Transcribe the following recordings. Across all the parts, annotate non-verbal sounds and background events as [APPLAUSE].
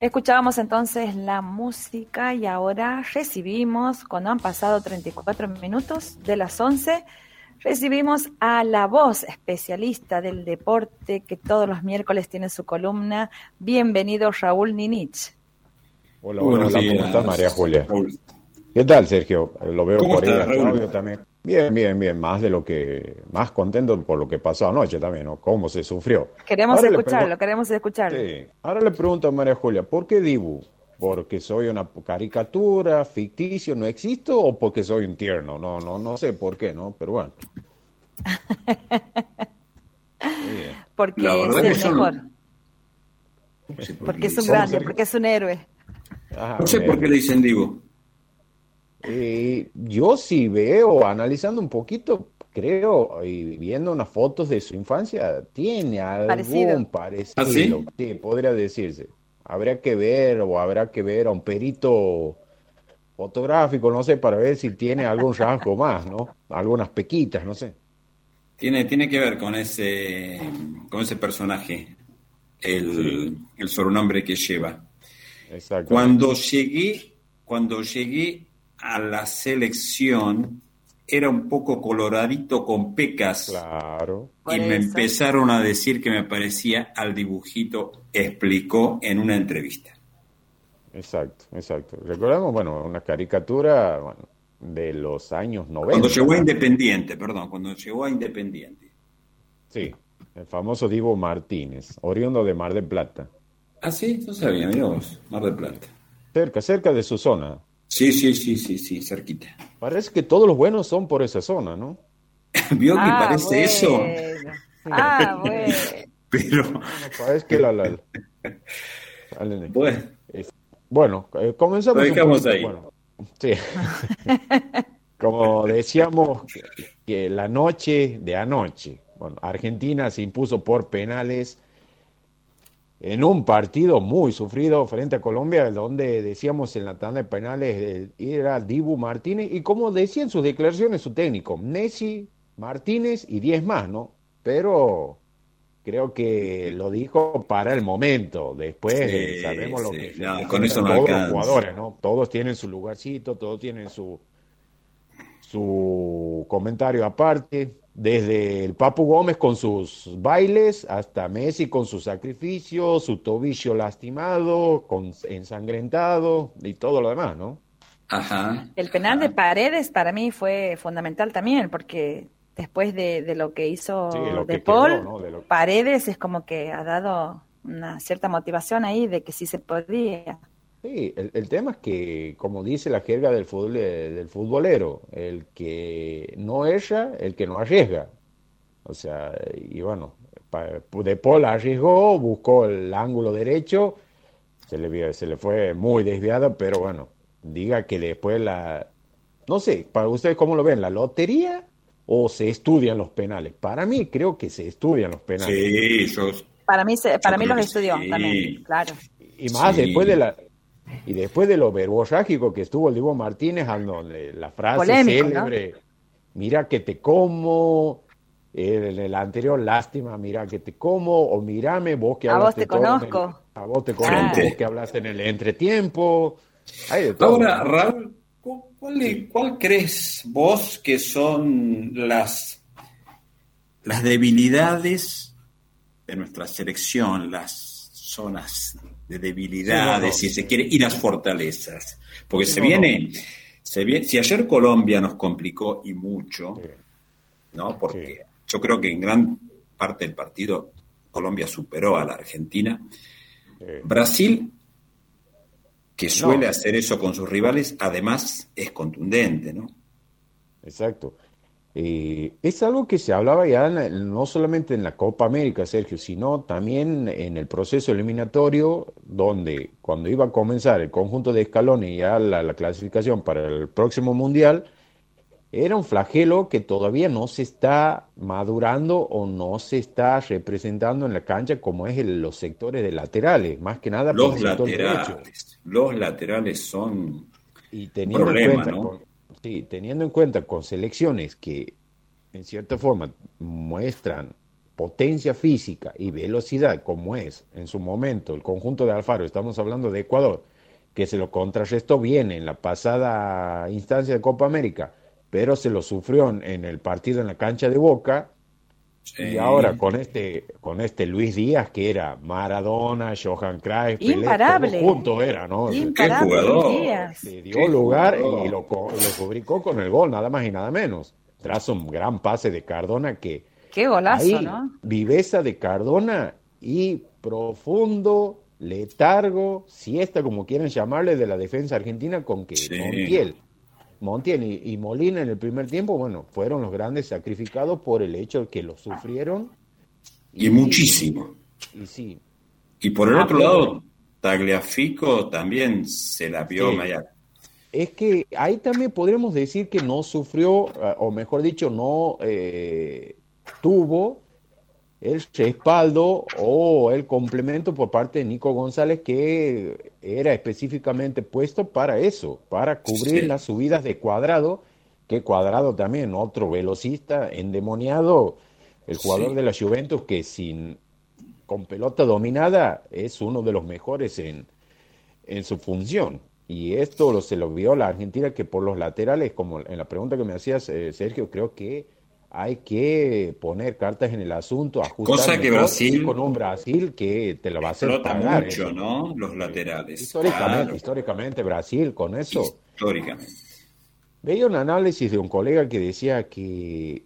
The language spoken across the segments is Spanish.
Escuchábamos entonces la música y ahora recibimos, cuando han pasado 34 minutos de las 11, recibimos a la voz especialista del deporte que todos los miércoles tiene su columna. Bienvenido Raúl Ninich. Hola, hola, ¿cómo estás María Julia? ¿Qué tal Sergio? Lo veo por ahí, también. Bien, bien, bien, más de lo que, más contento por lo que pasó anoche también, ¿no? Cómo se sufrió. Queremos escucharlo, queremos escucharlo. Sí. Ahora le pregunto a María Julia, ¿por qué Dibu? ¿Porque soy una caricatura, ficticio, no existo o porque soy un tierno? No, no, no sé por qué, ¿no? Pero bueno. [LAUGHS] porque es el mejor. porque es un grande, porque es un héroe. no sé por qué le dicen Dibu. Eh, yo sí veo, analizando un poquito, creo, y viendo unas fotos de su infancia, tiene algún parecido, ¿Ah, sí? podría decirse. Habría que ver o habrá que ver a un perito fotográfico, no sé, para ver si tiene algún rasgo más, ¿no? Algunas pequitas, no sé. Tiene, tiene que ver con ese, con ese personaje, el, el sobrenombre que lleva. Cuando llegué, cuando llegué a la selección era un poco coloradito con pecas. Claro. Y me empezaron a decir que me parecía al dibujito, explicó en una entrevista. Exacto, exacto. Recordamos, bueno, una caricatura bueno, de los años 90. Cuando llegó a Independiente, perdón, cuando llegó a Independiente. Sí, el famoso Divo Martínez, oriundo de Mar del Plata. Ah, sí, no sabía, amigos, Mar del Plata. Cerca, cerca de su zona. Sí, sí, sí, sí, sí, cerquita. Parece que todos los buenos son por esa zona, ¿no? [LAUGHS] ¿Vio que ah, parece eso? Ah, [LAUGHS] bueno. Pero. parece que la. la... [LAUGHS] Bueno, bueno eh, comenzamos. Lo dejamos ahí. sí. Como decíamos, que la noche de anoche, bueno, Argentina se impuso por penales en un partido muy sufrido frente a Colombia, donde decíamos en la tanda de penales era Dibu Martínez, y como decía en sus declaraciones su técnico, Messi, Martínez y 10 más, ¿no? Pero creo que lo dijo para el momento, después sabemos lo que con eso todos los jugadores, ¿no? Todos tienen su lugarcito, todos tienen su su comentario aparte desde el Papu Gómez con sus bailes hasta Messi con su sacrificio, su tobillo lastimado, con, ensangrentado y todo lo demás, ¿no? Ajá. El penal de Paredes para mí fue fundamental también, porque después de, lo que hizo De Paul, Paredes es como que ha dado una cierta motivación ahí de que sí se podía. Sí, el, tema es que, como dice la jerga del, fútbol, eh, del futbolero, el que no erra, el que no arriesga. O sea, y bueno, De Paul arriesgó, buscó el ángulo derecho, se le, se le fue muy desviado, pero bueno, diga que después la... No sé, para ustedes cómo lo ven, la lotería o se estudian los penales. Para mí creo que se estudian los penales. Sí, yo... Para mí, para mí los estudió también, claro. Y más después de la y después de lo verborrágico que estuvo el Diego Martínez, la frase célebre, mira que te como, en el, anterior, lástima, mira que te como, o mírame, vos que hablaste. A vos te conozco. a vos te conozco, vos que hablaste en el entretiempo. Ahora, Raúl, ¿cuál, ¿cuál crees vos que son las, las debilidades de nuestra selección, las zonas de debilidades, si se quiere, y las fortalezas. Porque se, viene, se viene, si ayer Colombia nos complicó y mucho, ¿no? Porque yo creo que en gran parte del partido Colombia superó a la Argentina. Brasil, que suele hacer eso con sus rivales, además es contundente, ¿no? Exacto. Eh, es algo que se hablaba ya no solamente en la Copa América, Sergio, sino también en el proceso eliminatorio, donde cuando iba a comenzar el conjunto de escalones y ya la, clasificación para el próximo Mundial, era un flagelo que todavía no se está madurando o no se está representando en la cancha como es los sectores de laterales, más que nada los laterales. Los laterales son y teniendo problema, ¿no? Sí, teniendo en cuenta con selecciones que en cierta forma muestran potencia física y velocidad como es en su momento el conjunto de Alfaro, estamos hablando de Ecuador, que se lo contrarrestó bien en la pasada instancia de Copa América, pero se lo sufrió en el partido en la cancha de Boca, y ahora con este, con este Luis Díaz que era Maradona, Johan Cruyff, imparable, juntos era, ¿no? Imparable Le dio lugar y lo, lo fabricó con el gol, nada más y nada menos. Tras un gran pase de Cardona que qué golazo, ¿no? Viveza de Cardona y profundo letargo, siesta como quieran llamarle de la defensa argentina con que Montiel Montiel y, Molina en el primer tiempo, bueno, fueron los grandes sacrificados por el hecho de que lo sufrieron. Y, muchísimo. Y sí. Y por el ah, otro lado, Tagliafico también se la vio sí. Es que ahí también podremos decir que no sufrió, eh, o mejor dicho, no eh, tuvo el respaldo o el complemento por parte de Nico González que era específicamente puesto para eso, para cubrir las subidas de cuadrado, que cuadrado también, otro velocista endemoniado, el jugador de la Juventus que sin con pelota dominada es uno de los mejores en, en su función. Y esto se lo vio la Argentina que por los laterales, como en la pregunta que me hacías, eh, Sergio, creo que hay que poner cartas en el asunto, ajustar Cosa que Brasil con un Brasil que te lo va a hacer pagar. mucho, ¿no? Los laterales. Históricamente, históricamente Brasil con eso. Históricamente. Veía un análisis de un colega que decía que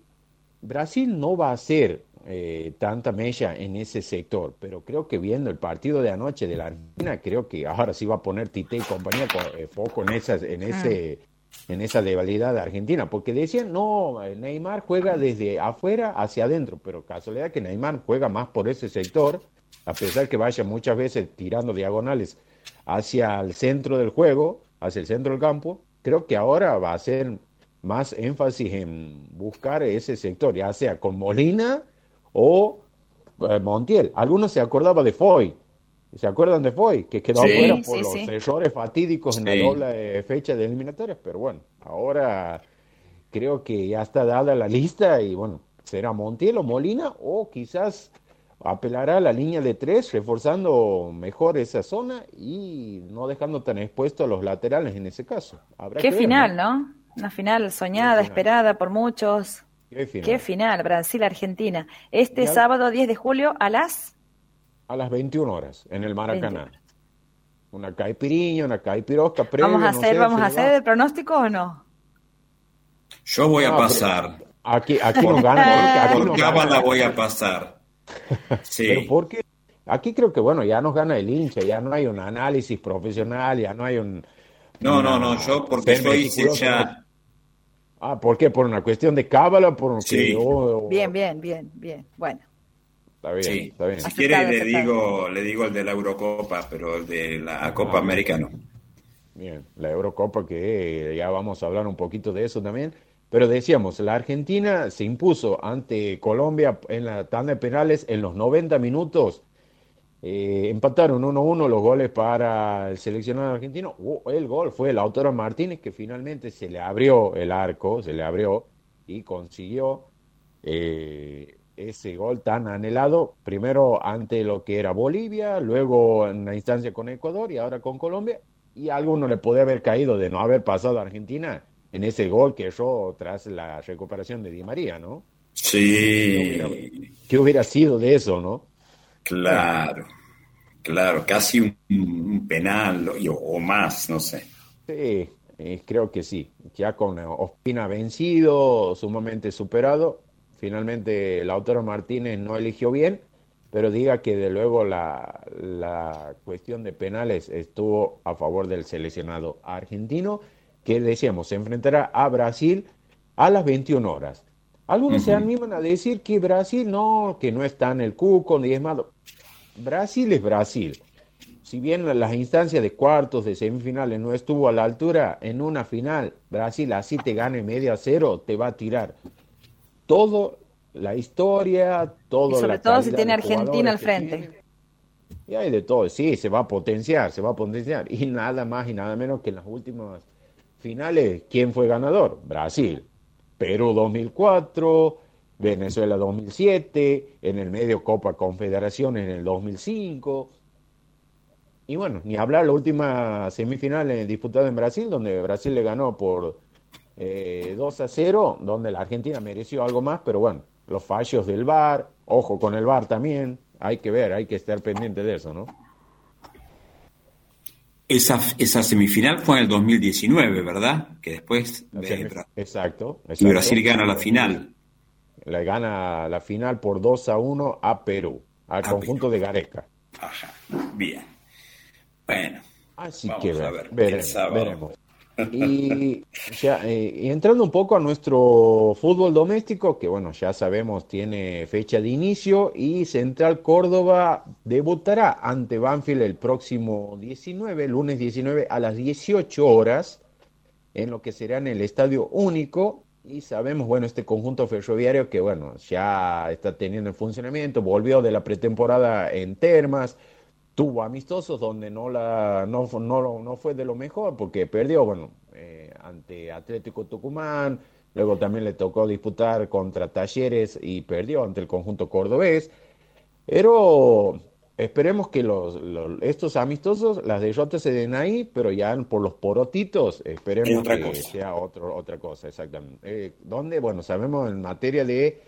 Brasil no va a hacer eh, tanta mella en ese sector, pero creo que viendo el partido de anoche de la Argentina, creo que ahora sí va a poner Tite y compañía con, eh, foco en, esas, en ese en esa debilidad de Argentina, porque decían, no, Neymar juega desde afuera hacia adentro, pero casualidad que Neymar juega más por ese sector, a pesar que vaya muchas veces tirando diagonales hacia el centro del juego, hacia el centro del campo, creo que ahora va a ser más énfasis en buscar ese sector, ya sea con Molina o eh, Montiel. Algunos se acordaban de Foy, ¿Se acuerdan de Foy? Que quedó afuera por los errores fatídicos en la doble fecha de eliminatorias. Pero bueno, ahora creo que ya está dada la lista y bueno, será Montiel o Molina o quizás apelará a la línea de tres, reforzando mejor esa zona y no dejando tan expuesto a los laterales en ese caso. Qué final, ¿no? Una final soñada, esperada por muchos. Qué final, Brasil-Argentina. Este sábado 10 de julio a las a las 21 horas en el Maracaná. Una caipiriña, una caipirosca. ¿Vamos a hacer, vamos a hacer el pronóstico o no? Yo voy a pasar. Aquí, aquí nos gana. Aquí nos gana. la voy a pasar. [LAUGHS] Sí. Pero porque aquí creo que, bueno, ya nos gana el hincha, ya no hay un análisis profesional, ya no hay un... No, no, no, yo porque soy hincha... Ah, ¿por qué? ¿Por una cuestión de cábala? Por sí. Bien, bien, bien, bien. Bueno. Está bien, sí. está bien. Si quiere le digo, le digo el de la Eurocopa, pero el de la Copa América no. Bien, la Eurocopa que ya vamos a hablar un poquito de eso también. Pero decíamos, la Argentina se impuso ante Colombia en la tanda de penales en los 90 minutos. Eh, empataron 1-1 los goles para el seleccionado argentino. el gol fue el autor Martínez que finalmente se le abrió el arco, se le abrió y consiguió eh, ese gol tan anhelado, primero ante lo que era Bolivia, luego en la instancia con Ecuador y ahora con Colombia, y a alguno le puede haber caído de no haber pasado a Argentina en ese gol que yo tras la recuperación de Di María, ¿no? Sí. ¿Qué hubiera, sido de eso, no? Claro, claro, casi un, penal o, más, no sé. Sí, eh, creo que sí. Ya con Ospina vencido, sumamente superado, Finalmente, Lautaro Martínez no eligió bien, pero diga que de luego la, la cuestión de penales estuvo a favor del seleccionado argentino, que decíamos, se enfrentará a Brasil a las 21 horas. Algunos se animan a decir que Brasil no, que no está en el cuco ni es malo. Brasil es Brasil. Si bien en las instancias de cuartos, de semifinales no estuvo a la altura, en una final Brasil así te gane media cero, te va a tirar todo la historia, todo y sobre todo si tiene Argentina al frente. Y hay de todo, sí, se va a potenciar, se va a potenciar. Y nada más y nada menos que en las últimas finales, ¿quién fue ganador? Brasil. Perú 2004, Venezuela 2007, en el medio Copa Confederación en el 2005. Y bueno, ni hablar la última semifinal disputada en Brasil, donde Brasil le ganó por 2 eh, a 0, donde la Argentina mereció algo más, pero bueno, los fallos del VAR, ojo con el VAR también, hay que ver, hay que estar pendiente de eso, ¿no? Esa, esa semifinal fue en el 2019, ¿verdad? Que después exacto, Y Brasil gana la final. Le gana la final por 2 a 1 a Perú, al conjunto de Gareca. Ajá, bien. Bueno, Así que ver, veremos. Y, ya, eh, entrando un poco a nuestro fútbol doméstico, que bueno, ya sabemos tiene fecha de inicio y Central Córdoba debutará ante Banfield el próximo 19, lunes 19 a las 18 horas, en lo que será en el Estadio Único. Y sabemos, bueno, este conjunto ferroviario que bueno, ya está teniendo en funcionamiento, volvió de la pretemporada en Termas, tuvo amistosos donde no, la, no, no, no fue de lo mejor porque perdió, bueno, eh, ante Atlético Tucumán, luego también le tocó disputar contra Talleres y perdió ante el conjunto cordobés, pero esperemos que los, estos amistosos, las derrotas se den ahí, pero ya por los porotitos, esperemos que sea otro, otra cosa, exactamente. Eh, donde, bueno, sabemos en materia de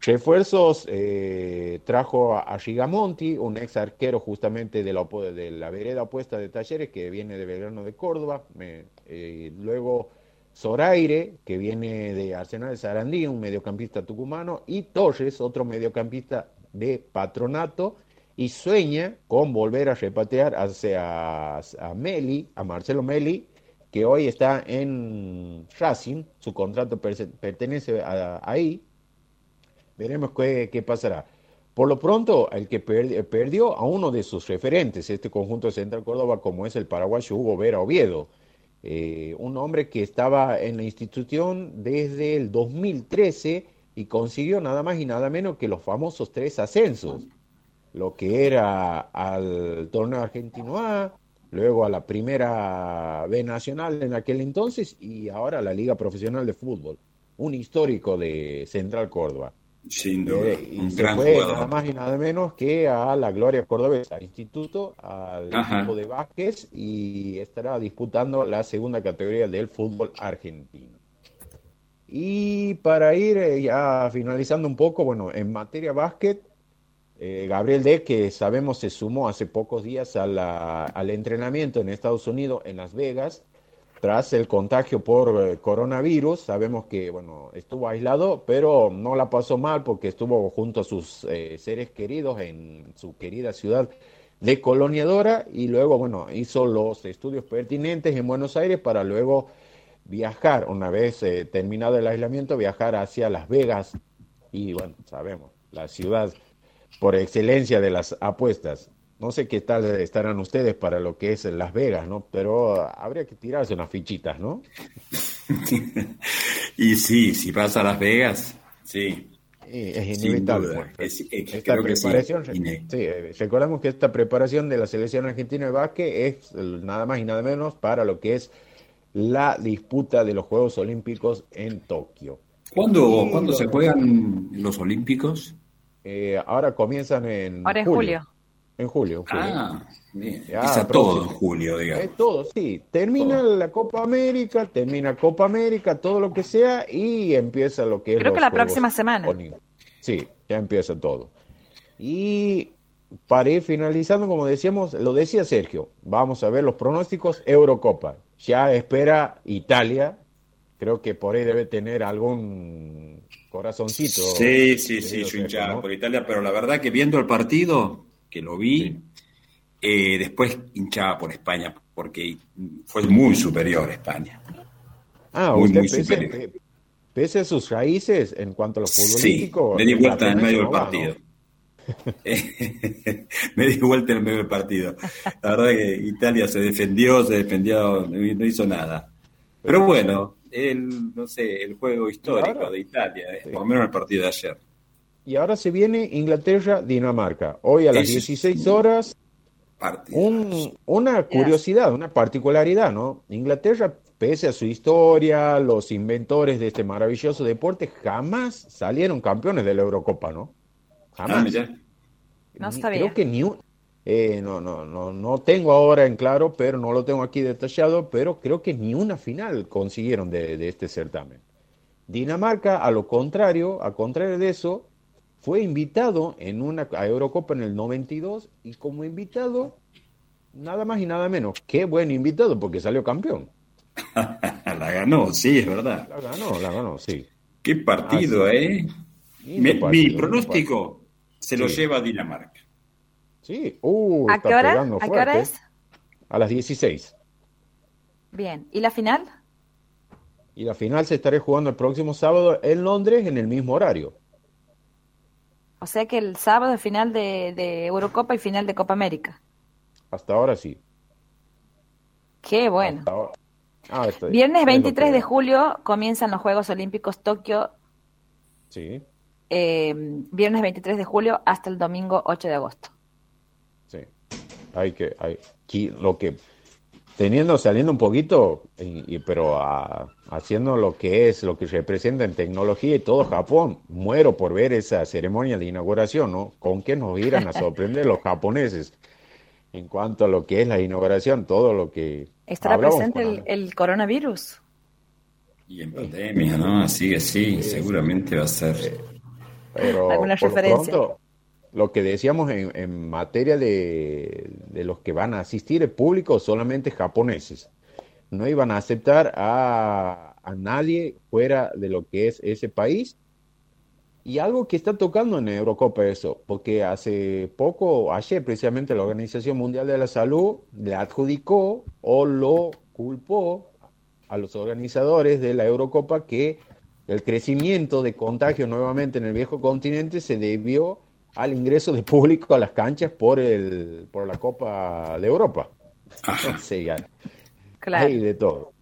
Refuerzos eh, trajo a, Gigamonti, un ex arquero justamente de la, de la vereda opuesta de Talleres, que viene de Belgrano de Córdoba. Eh, luego Zoraire, que viene de Arsenal de Sarandí, un mediocampista tucumano. Y Torres, otro mediocampista de Patronato. Y sueña con volver a repatriar hacia a Meli, a Marcelo Meli, que hoy está en Racing. Su contrato pertenece a, ahí Veremos qué, pasará. Por lo pronto, el que perdió a uno de sus referentes, este conjunto de Central Córdoba, como es el paraguayo Hugo Vera Oviedo, eh, un hombre que estaba en la institución desde el 2013 y consiguió nada más y nada menos que los famosos tres ascensos, lo que era al torneo argentino A, luego a la primera B nacional en aquel entonces y ahora a la Liga Profesional de Fútbol, un histórico de Central Córdoba. Sin duda, eh, un gran fue nada más y nada menos que a la Gloria Cordobesa, instituto, al equipo de Vázquez y estará disputando la segunda categoría del fútbol argentino. Y para ir eh, ya finalizando un poco, bueno, en materia básquet, eh, Gabriel D, que sabemos se sumó hace pocos días al entrenamiento en Estados Unidos, en Las Vegas, tras el contagio por eh, coronavirus. Sabemos que, bueno, estuvo aislado, pero no la pasó mal porque estuvo junto a sus eh, seres queridos en su querida ciudad de Coloniadora y luego, bueno, hizo los estudios pertinentes en Buenos Aires para luego viajar, una vez eh, terminado el aislamiento, viajar hacia Las Vegas y, bueno, sabemos, la ciudad por excelencia de las apuestas. No sé qué tal estarán ustedes para lo que es Las Vegas, ¿no? Pero habría que tirarse unas fichitas, ¿no? [LAUGHS] y sí, si pasa a Las Vegas, sí. es inevitable. esta preparación, sí. Recordamos que esta preparación de la selección argentina de básquet es nada más y nada menos para lo que es la disputa de los Juegos Olímpicos en Tokio. ¿Cuándo, se juegan los Olímpicos? Eh, ahora comienzan en. Ahora en julio. En julio. Ah, bien. todo en julio, digamos. Es todo, sí. Termina la Copa América, termina Copa América, todo lo que sea, y empieza lo que es. Creo que la próxima semana. Sí, ya empieza todo. Y para ir finalizando, como decíamos, lo decía Sergio, vamos a ver los pronósticos Eurocopa. Ya espera Italia, creo que por ahí debe tener algún corazoncito. Sí, sí, sí, yo hinchaba por Italia, pero la verdad que viendo el partido, que lo vi. Eh, después hinchaba por España, porque fue muy superior España. Ah, muy, muy pese, superior. pese a sus raíces en cuanto a lo futbolístico. Sí, [LAUGHS] me di vuelta en medio del partido. me di vuelta en medio del partido. La verdad que Italia se defendió, se defendió, no hizo nada. Pero bueno, el, no sé, el juego histórico de Italia, eh, por lo menos el partido de ayer. Y ahora se viene Inglaterra-Dinamarca. Hoy a las 16 horas una curiosidad, una particularidad, ¿no? Inglaterra, pese a su historia, los inventores de este maravilloso deporte, jamás salieron campeones de la Eurocopa, ¿no? Jamás. Ah, no sabía. Creo que ni un, eh, no, no, no, no tengo ahora en claro, pero no lo tengo aquí detallado, pero creo que ni una final consiguieron de, este certamen. Dinamarca, a lo contrario, a contrario de eso, fue invitado en una a Eurocopa en el 92 y como invitado, nada más y nada menos. Qué buen invitado porque salió campeón. [LAUGHS] la ganó, sí, es verdad. La ganó, la ganó, sí. Qué partido, ¿eh? mi, pronóstico se lo lleva a Dinamarca. Sí, uh, ¿A, qué hora? ¿A qué hora es? A las 16. Bien, ¿y la final? Y la final se estará jugando el próximo sábado en Londres en el mismo horario. O sea que el sábado es final de, Eurocopa y final de Copa América. Hasta ahora sí. Qué bueno. Ah, Viernes 23 de julio comienzan los Juegos Olímpicos Tokio. Sí. Eh, viernes 23 de julio hasta el domingo 8 de agosto. Sí. Hay que, hay, lo que teniendo, saliendo un poquito, y, pero haciendo lo que es, lo que representa en tecnología y todo Japón. Muero por ver esa ceremonia de inauguración, ¿no? ¿Con qué nos irán a sorprender los japoneses en cuanto a lo que es la inauguración, todo lo que... ¿Estará presente el, coronavirus? Y en pandemia, ¿no? Así que sí, seguramente va a ser. Pero ¿Alguna referencia? Lo que decíamos en, materia de, los que van a asistir, el público solamente japoneses. No iban a aceptar a, a, nadie fuera de lo que es ese país. Y algo que está tocando en Eurocopa eso, porque hace poco, ayer precisamente la Organización Mundial de la Salud le adjudicó o lo culpó a los organizadores de la Eurocopa que el crecimiento de contagio nuevamente en el viejo continente se debió al ingreso de público a las canchas por el por la Copa de Europa. Claro. de todo.